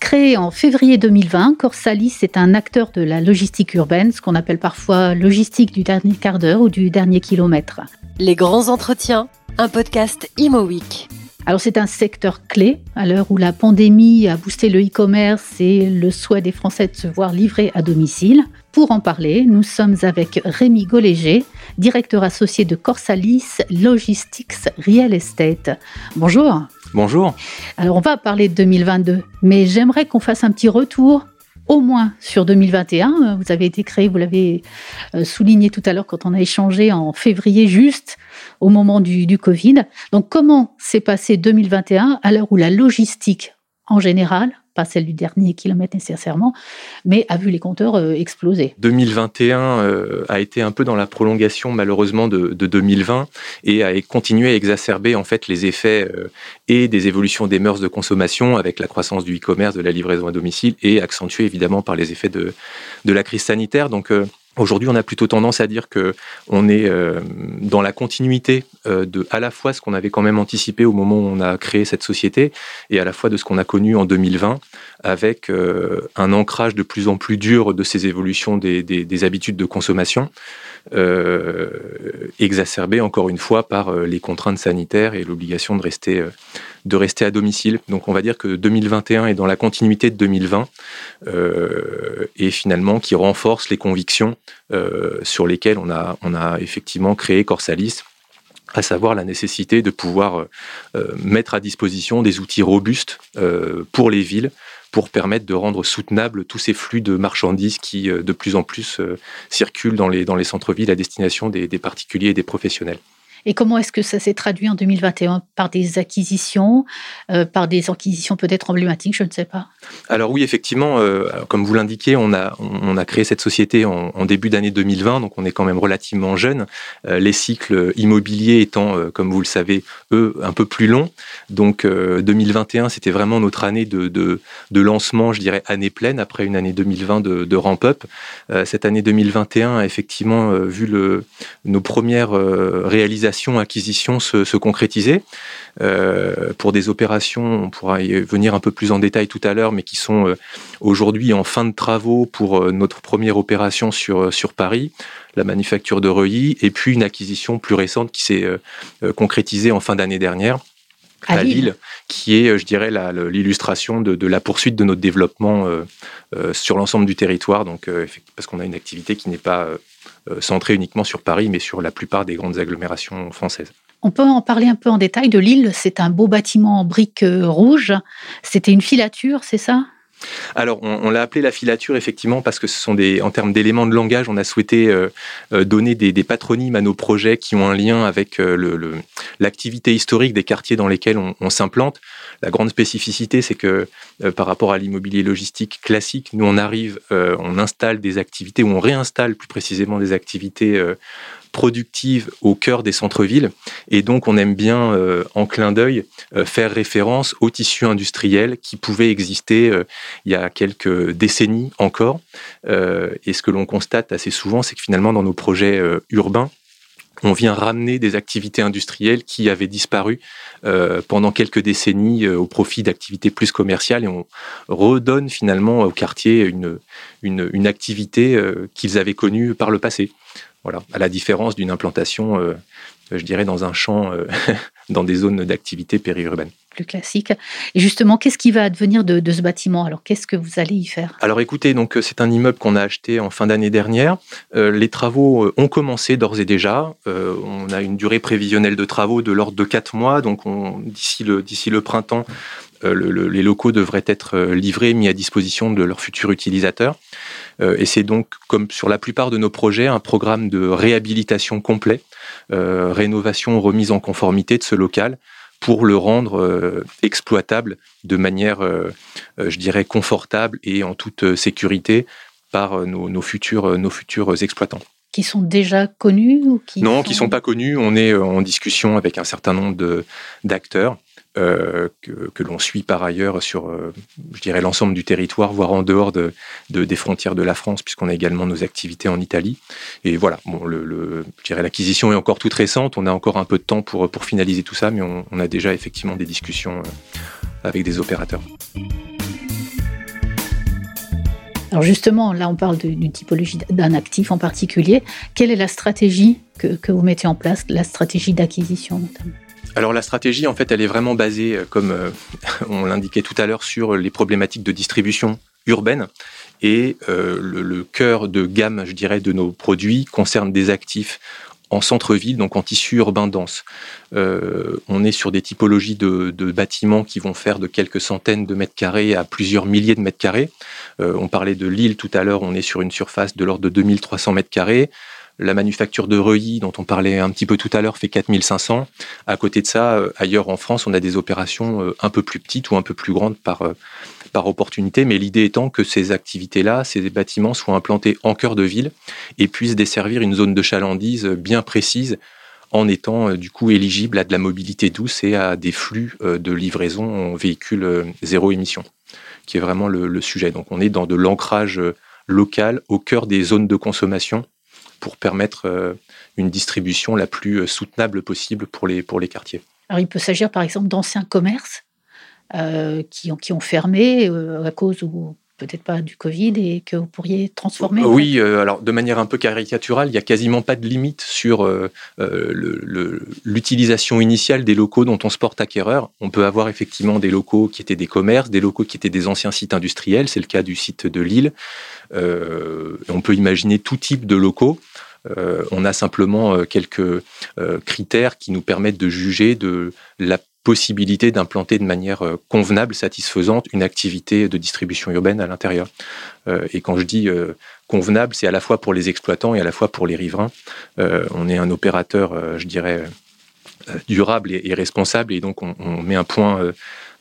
Créé en février 2020, Corsalis est un acteur de la logistique urbaine, ce qu'on appelle parfois logistique du dernier quart d'heure ou du dernier kilomètre. Les grands entretiens, un podcast Imo Week. Alors c'est un secteur clé à l'heure où la pandémie a boosté le e-commerce et le souhait des Français de se voir livrer à domicile. Pour en parler, nous sommes avec Rémi Goléger, directeur associé de Corsalis Logistics Real Estate. Bonjour. Bonjour. Alors on va parler de 2022, mais j'aimerais qu'on fasse un petit retour au moins sur 2021. Vous avez été créé, vous l'avez euh, souligné tout à l'heure quand on a échangé en février juste au moment du Covid. Donc comment s'est passé 2021 à l'heure où la logistique en général pas celle du dernier kilomètre nécessairement, mais a vu les compteurs euh, exploser. 2021 euh, a été un peu dans la prolongation malheureusement de, 2020 et a continué à exacerber en fait les effets euh, et des évolutions des mœurs de consommation avec la croissance du e-commerce, de la livraison à domicile et accentué évidemment par les effets de, de la crise sanitaire. Donc Aujourd'hui, on a plutôt tendance à dire que on est euh, dans la continuité euh, de à la fois ce qu'on avait quand même anticipé au moment où on a créé cette société et à la fois de ce qu'on a connu en 2020 avec euh, un ancrage de plus en plus dur de ces évolutions des, des, des habitudes de consommation, exacerbé encore une fois par les contraintes sanitaires et l'obligation de rester de rester à domicile. Donc on va dire que 2021 est dans la continuité de 2020 euh, et finalement qui renforce les convictions euh, sur lesquelles on a, effectivement créé Corsalis à savoir la nécessité de pouvoir euh, mettre à disposition des outils robustes pour les villes pour permettre de rendre soutenables tous ces flux de marchandises qui de plus en plus circulent dans les, dans les centres-villes à destination des particuliers et des professionnels. Et comment est-ce que ça s'est traduit en 2021 Par des acquisitions, euh, par des acquisitions peut-être emblématiques, je ne sais pas. Alors oui, effectivement, euh, comme vous l'indiquez, on a, on a créé cette société en, début d'année 2020, donc on est quand même relativement jeune. Euh, les cycles immobiliers étant, comme vous le savez, eux, un peu plus longs. Donc 2021, c'était vraiment notre année de, de, de, lancement, je dirais, année pleine, après une année 2020 de, ramp-up. cette année 2021 a effectivement vu le, nos premières réalisations acquisition se, concrétiser. Euh, pour des opérations, on pourra y venir un peu plus en détail tout à l'heure, mais qui sont euh, aujourd'hui en fin de travaux pour euh, notre première opération sur, sur Paris, la manufacture de Reuilly, et puis une acquisition plus récente qui s'est concrétisée en fin d'année dernière à, Lille. qui est, je dirais, l'illustration de, de, la poursuite de notre développement sur l'ensemble du territoire, donc parce qu'on a une activité qui n'est pas euh, centré uniquement sur Paris, mais sur la plupart des grandes agglomérations françaises. On peut en parler un peu en détail de l'île. C'est un beau bâtiment en briques euh, rouges. C'était une filature, c'est ça? Alors, on, l'a appelé la filature effectivement parce que ce sont des, en termes d'éléments de langage, on a souhaité euh, donner des, patronymes à nos projets qui ont un lien avec l'activité historique des quartiers dans lesquels on s'implante. La grande spécificité, c'est que euh, par rapport à l'immobilier logistique classique, nous on arrive, euh, on installe des activités ou on réinstalle plus précisément des activités euh, productives au cœur des centres-villes. Et donc, on aime bien, en clin d'œil, faire référence au tissu industriel qui pouvait exister il y a quelques décennies encore. et ce que l'on constate assez souvent, c'est que finalement, dans nos projets urbains, on vient ramener des activités industrielles qui avaient disparu euh, pendant quelques décennies euh, au profit d'activités plus commerciales et on redonne finalement au quartier une, une, activité euh, qu'ils avaient connue par le passé. Voilà, à la différence d'une implantation, je dirais, dans un champ, dans des zones d'activité périurbaine plus classique. Et justement, qu'est-ce qui va advenir de, ce bâtiment? Alors, qu'est-ce que vous allez y faire? Alors, écoutez, donc euh, c'est un immeuble qu'on a acheté en fin d'année dernière. Euh, les travaux euh, ont commencé d'ores et déjà. on a une durée prévisionnelle de travaux de l'ordre de 4 mois. Donc, d'ici le, d'ici le printemps, les locaux devraient être livrés, mis à disposition de leurs futurs utilisateurs. et c'est donc, comme sur la plupart de nos projets, un programme de réhabilitation complet, rénovation, remise en conformité de ce local pour le rendre euh, exploitable de manière, euh, euh, je dirais, confortable et en toute sécurité par nos, futurs, nos futurs exploitants. qui sont déjà connus ou qui Non, qui ne sont pas connus. On est en discussion avec un certain nombre d'acteurs. Euh, que, l'on suit par ailleurs sur, euh, je dirais, l'ensemble du territoire, voire en dehors de, des frontières de la France, puisqu'on a également nos activités en Italie. Et voilà, bon, l'acquisition est encore toute récente. On a encore un peu de temps pour, finaliser tout ça, mais on, a déjà effectivement des discussions euh, avec des opérateurs. Alors justement, là, on parle d'une typologie d'un actif en particulier. Quelle est la stratégie que vous mettez en place, la stratégie d'acquisition notamment? Alors la stratégie, en fait, elle est vraiment basée, euh, comme euh, on l'indiquait tout à l'heure, sur les problématiques de distribution urbaine. Et euh, le, cœur de gamme, je dirais, de nos produits concerne des actifs en centre-ville, donc en tissu urbain dense. on est sur des typologies de, bâtiments qui vont faire de quelques centaines de mètres carrés à plusieurs milliers de mètres carrés. on parlait de Lille tout à l'heure, on est sur une surface de l'ordre de 2300 mètres carrés. La manufacture de Reuilly, dont on parlait un petit peu tout à l'heure, fait 4500. À côté de ça, euh, ailleurs en France, on a des opérations euh, un peu plus petites ou un peu plus grandes par, euh, par opportunité. Mais l'idée étant que ces activités-là, ces bâtiments soient implantés en cœur de ville et puissent desservir une zone de chalandise bien précise en étant du coup éligible à de la mobilité douce et à des flux de livraison en véhicules zéro émission, qui est vraiment le sujet. Donc on est dans de l'ancrage local au cœur des zones de consommation pour permettre euh, une distribution la plus euh, soutenable possible pour les, pour les quartiers. Alors il peut s'agir par exemple d'anciens commerces euh, qui, ont, qui ont fermé à cause ou peut-être pas du Covid et que vous pourriez transformer Oui, alors de manière un peu caricaturale, il n'y a quasiment pas de limite sur l'utilisation initiale des locaux dont on se porte acquéreur. On peut avoir effectivement des locaux qui étaient des commerces, des locaux qui étaient des anciens sites industriels, c'est le cas du site de Lille. on peut imaginer tout type de locaux. Euh, on a simplement euh, quelques euh, critères qui nous permettent de juger de la possibilité d'implanter de manière convenable, satisfaisante, une activité de distribution urbaine à l'intérieur. et quand je dis convenable, c'est à la fois pour les exploitants et à la fois pour les riverains. on est un opérateur, je dirais, durable et, responsable, et donc on, met un point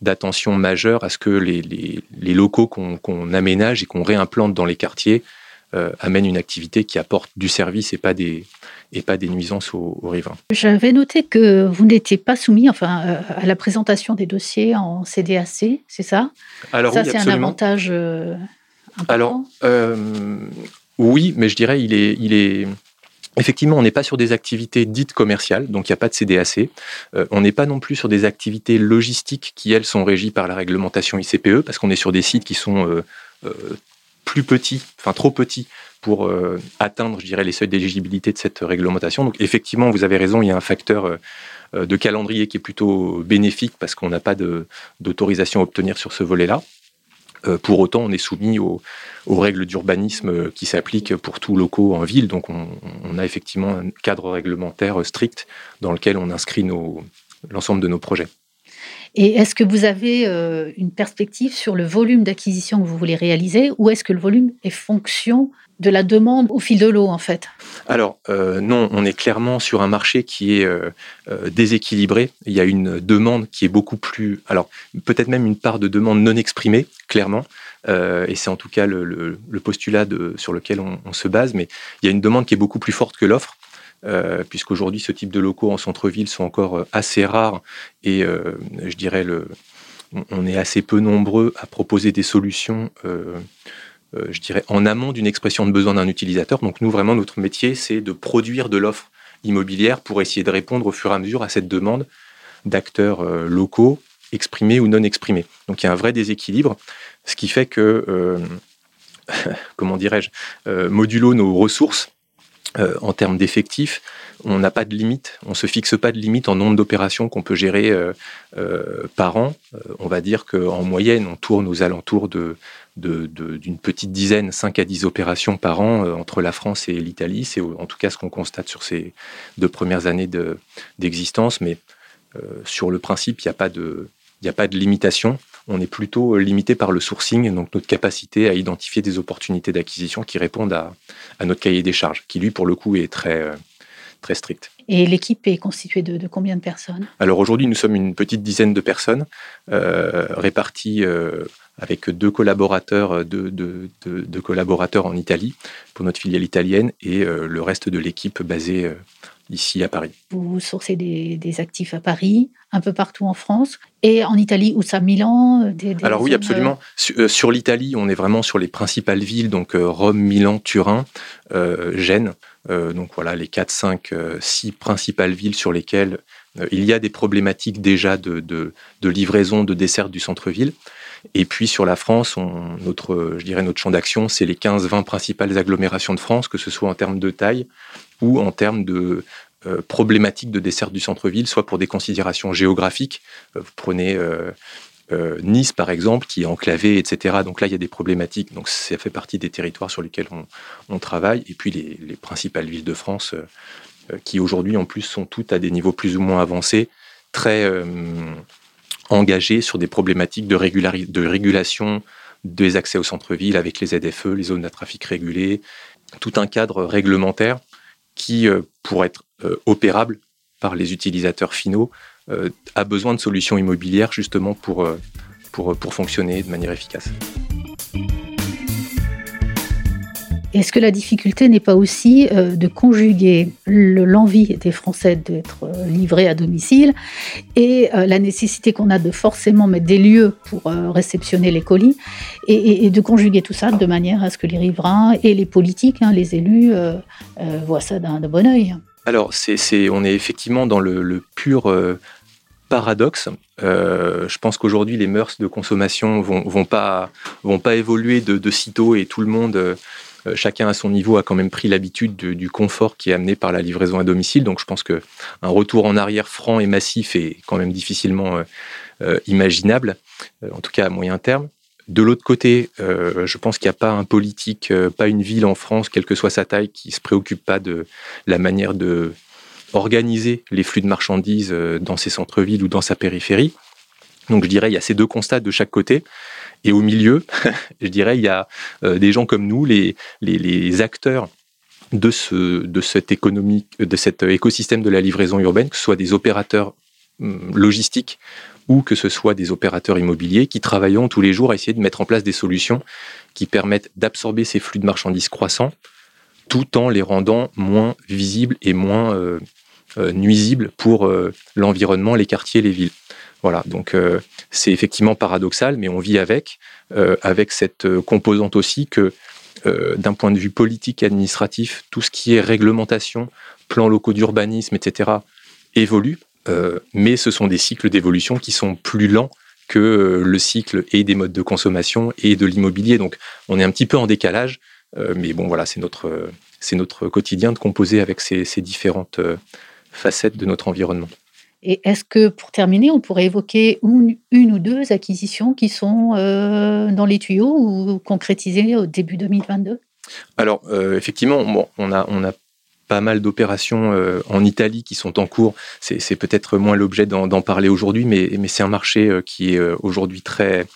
d'attention majeur à ce que les, locaux qu'on aménage et qu'on réimplante dans les quartiers euh, amène une activité qui apporte du service et pas des, et pas des nuisances aux, riverains. J'avais noté que vous n'étiez pas soumis enfin, euh, à la présentation des dossiers en CDAC, c'est ça? Alors, Ça, c'est un avantage euh, important Alors, oui, mais je dirais il est, il est, Effectivement, on n'est pas sur des activités dites commerciales, donc il n'y a pas de CDAC. on n'est pas non plus sur des activités logistiques qui, elles, sont régies par la réglementation ICPE, parce qu'on est sur des sites qui sont plus petit, enfin trop petit pour euh, atteindre, je dirais, les seuils d'éligibilité de cette réglementation. Donc effectivement, vous avez raison, il y a un facteur euh, euh, de calendrier qui est plutôt bénéfique parce qu'on n'a pas d'autorisation à obtenir sur ce volet-là. pour autant, on est soumis aux, règles d'urbanisme qui s'appliquent pour tous locaux en ville. Donc, on, on, a effectivement un cadre réglementaire strict dans lequel on inscrit l'ensemble de nos projets. Et est-ce que vous avez euh, une perspective sur le volume d'acquisition que vous voulez réaliser ou est-ce que le volume est fonction de la demande au fil de l'eau en fait? Alors euh, non, on est clairement sur un marché qui est euh, déséquilibré. Il y a une demande qui est beaucoup plus... Alors peut-être même une part de demande non exprimée, clairement. et c'est en tout cas le, postulat sur lequel on, se base, mais il y a une demande qui est beaucoup plus forte que l'offre. Euh, puisqu'aujourd'hui, ce type de locaux en centre-ville sont encore euh, assez rares et euh, je dirais, le, on est assez peu nombreux à proposer des solutions. je dirais, en amont d'une expression de besoin d'un utilisateur. Donc nous, vraiment, notre métier, c'est de produire de l'offre immobilière pour essayer de répondre au fur et à mesure à cette demande d'acteurs locaux, exprimés ou non exprimés. Donc il y a un vrai déséquilibre, ce qui fait que, comment dirais-je, modulo nos ressources, euh, en termes d'effectifs, on n'a pas de limite, on ne se fixe pas de limite en nombre d'opérations qu'on peut gérer euh, euh, par an. on va dire qu'en moyenne, on tourne aux alentours d'une petite dizaine, 5 à 10 opérations par an entre la France et l'Italie. C'est en tout cas ce qu'on constate sur ces deux premières années d'existence. Mais sur le principe, il n'y a pas de limitation on est plutôt limité par le sourcing, donc notre capacité à identifier des opportunités d'acquisition qui répondent à, notre cahier des charges, qui lui, pour le coup, est très, euh, très strict. Et l'équipe est constituée de, combien de personnes? Alors aujourd'hui, nous sommes une petite dizaine de personnes euh, réparties euh, avec deux collaborateurs, deux, collaborateurs en Italie pour notre filiale italienne et le reste de l'équipe basée ici à Paris. Vous sourcez des, actifs à Paris, un peu partout en France, et en Italie, où ça, Milan des, Alors oui, absolument. Sur, l'Italie, on est vraiment sur les principales villes, donc Rome, Milan, Turin, Gênes. Donc voilà, les 4, 5, 6 principales villes sur lesquelles euh, il y a des problématiques déjà de, livraison, de desserte du centre-ville. Et puis sur la France, notre, je dirais notre champ d'action, c'est les 15-20 principales agglomérations de France, que ce soit en termes de taille ou en termes de euh, problématiques de desserte du centre-ville, soit pour des considérations géographiques. Euh, vous prenez Nice, par exemple, qui est enclavé, etc. Donc là, il y a des problématiques. Donc ça fait partie des territoires sur lesquels on, travaille. Et puis les, les principales villes de France euh, qui aujourd'hui en plus sont toutes à des niveaux plus ou moins avancés, très euh, engagés sur des problématiques de, de régulation des accès au centre-ville avec les ZFE, les zones à trafic régulé, tout un cadre réglementaire qui, euh, pour être opérable par les utilisateurs finaux, a besoin de solutions immobilières justement pour, pour, pour fonctionner de manière efficace. Est-ce que la difficulté n'est pas aussi euh, de conjuguer l'envie des Français d'être euh, livrés à domicile et euh, la nécessité qu'on a de forcément mettre des lieux pour réceptionner les colis et, de conjuguer tout ça de manière à ce que les riverains et les politiques, hein, les élus, voient ça d'un bon oeil Alors, c'est, on est effectivement dans le, pur paradoxe. je pense qu'aujourd'hui, les mœurs de consommation vont, vont pas vont pas évoluer de, de sitôt et tout le monde euh, chacun à son niveau a quand même pris l'habitude du confort qui est amené par la livraison à domicile. Donc je pense qu'un retour en arrière franc et massif est quand même difficilement euh, euh, imaginable, en tout cas à moyen terme. De l'autre côté, je pense qu'il n'y a pas un politique, pas une ville en France, quelle que soit sa taille, qui se préoccupe pas de la manière de organiser les flux de marchandises dans ses centres-villes ou dans sa périphérie. Donc je dirais, il y a ces deux constats de chaque côté. Et au milieu, je dirais, il y a euh, des gens comme nous, les, acteurs de, ce, de, cette économie, de cet écosystème de la livraison urbaine, que ce soit des opérateurs hum, logistiques ou que ce soit des opérateurs immobiliers qui travaillent tous les jours à essayer de mettre en place des solutions qui permettent d'absorber ces flux de marchandises croissants tout en les rendant moins visibles et moins euh, euh, nuisibles pour l'environnement, les quartiers, les villes. Voilà, donc euh, c'est effectivement paradoxal, mais on vit avec, euh, avec cette euh, composante aussi que d'un point de vue politique administratif, tout ce qui est réglementation, plans locaux d'urbanisme, etc., évolue, mais ce sont des cycles d'évolution qui sont plus lents que le cycle et des modes de consommation et de l'immobilier. Donc on est un petit peu en décalage, mais bon voilà, c'est notre, c'est notre quotidien de composer avec ces, ces différentes facettes de notre environnement. Et est-ce que, pour terminer, on pourrait évoquer une, ou deux acquisitions qui sont euh, dans les tuyaux ou concrétisées au début 2022 Alors, euh, effectivement, on, a, on a pas mal d'opérations euh, en Italie qui sont en cours. C'est peut-être moins l'objet d'en parler aujourd'hui, mais, mais c'est un marché qui est aujourd'hui très,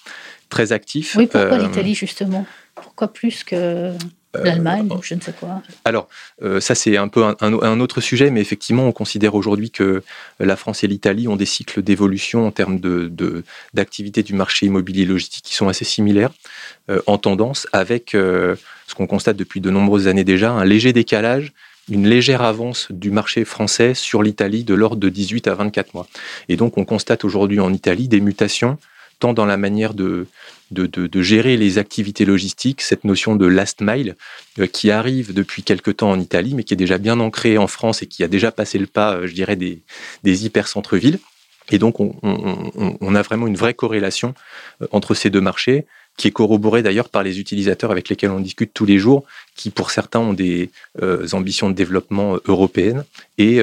très actif. Oui, pourquoi l'Italie, justement? Pourquoi plus que... Euh, L'Allemagne ou je ne sais quoi? Alors, euh, ça c'est un peu un, autre sujet, mais effectivement, on considère aujourd'hui que la France et l'Italie ont des cycles d'évolution en termes d'activité de, du marché immobilier logistique qui sont assez similaires euh, en tendance, avec ce qu'on constate depuis de nombreuses années déjà, un léger décalage une légère avance du marché français sur l'Italie de l'ordre de 18 à 24 mois. Et donc on constate aujourd'hui en Italie des mutations tant dans la manière de, gérer les activités logistiques, cette notion de last mile euh, qui arrive depuis quelque temps en Italie, mais qui est déjà bien ancrée en France et qui a déjà passé le pas, euh, je dirais, des, hyper-centres-villes. Et donc, on, on, a vraiment une vraie corrélation euh, entre ces deux marchés, qui est corroborée d'ailleurs par les utilisateurs avec lesquels on discute tous les jours, qui pour certains ont des ambitions de développement européennes et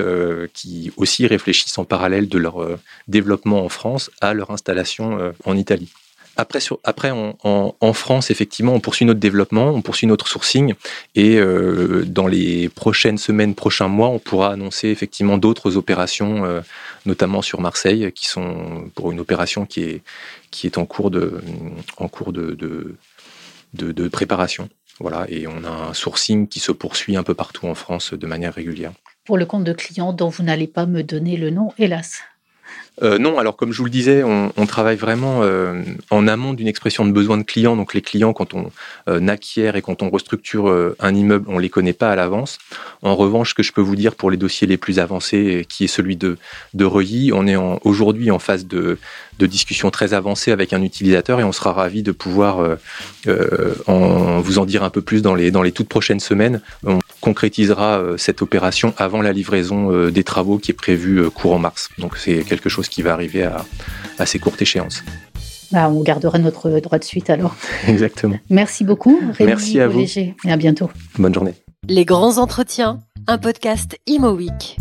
qui aussi réfléchissent en parallèle de leur développement en France à leur installation en Italie. Après, en, France, effectivement, on poursuit notre développement, on poursuit notre sourcing, et euh, dans les prochaines semaines, prochains mois, on pourra annoncer effectivement d'autres opérations, euh, notamment sur Marseille, qui sont pour une opération qui est, qui est en cours de, en cours de, de préparation. Voilà, et on a un sourcing qui se poursuit un peu partout en France de manière régulière. Pour le compte de clients dont vous n'allez pas me donner le nom, hélas. Euh, non, alors comme je vous le disais, on, travaille vraiment euh, en amont d'une expression de besoin de clients. Donc les clients, quand on euh, acquiert et quand on restructure un immeuble, on les connaît pas à l'avance. En revanche, ce que je peux vous dire pour les dossiers les plus avancés, qui est celui de, Reuilly, on est aujourd'hui en phase de, discussion très avancée avec un utilisateur et on sera ravi de pouvoir vous en dire un peu plus dans les, dans les toutes prochaines semaines. On concrétisera cette opération avant la livraison des travaux qui est prévue courant mars. Donc c'est quelque chose qui va arriver à assez courte échéance. Bah, on gardera notre droit de suite alors. Exactement. Merci beaucoup. Merci à vous. Et à bientôt. Bonne journée. Les grands entretiens, un podcast Imo Week.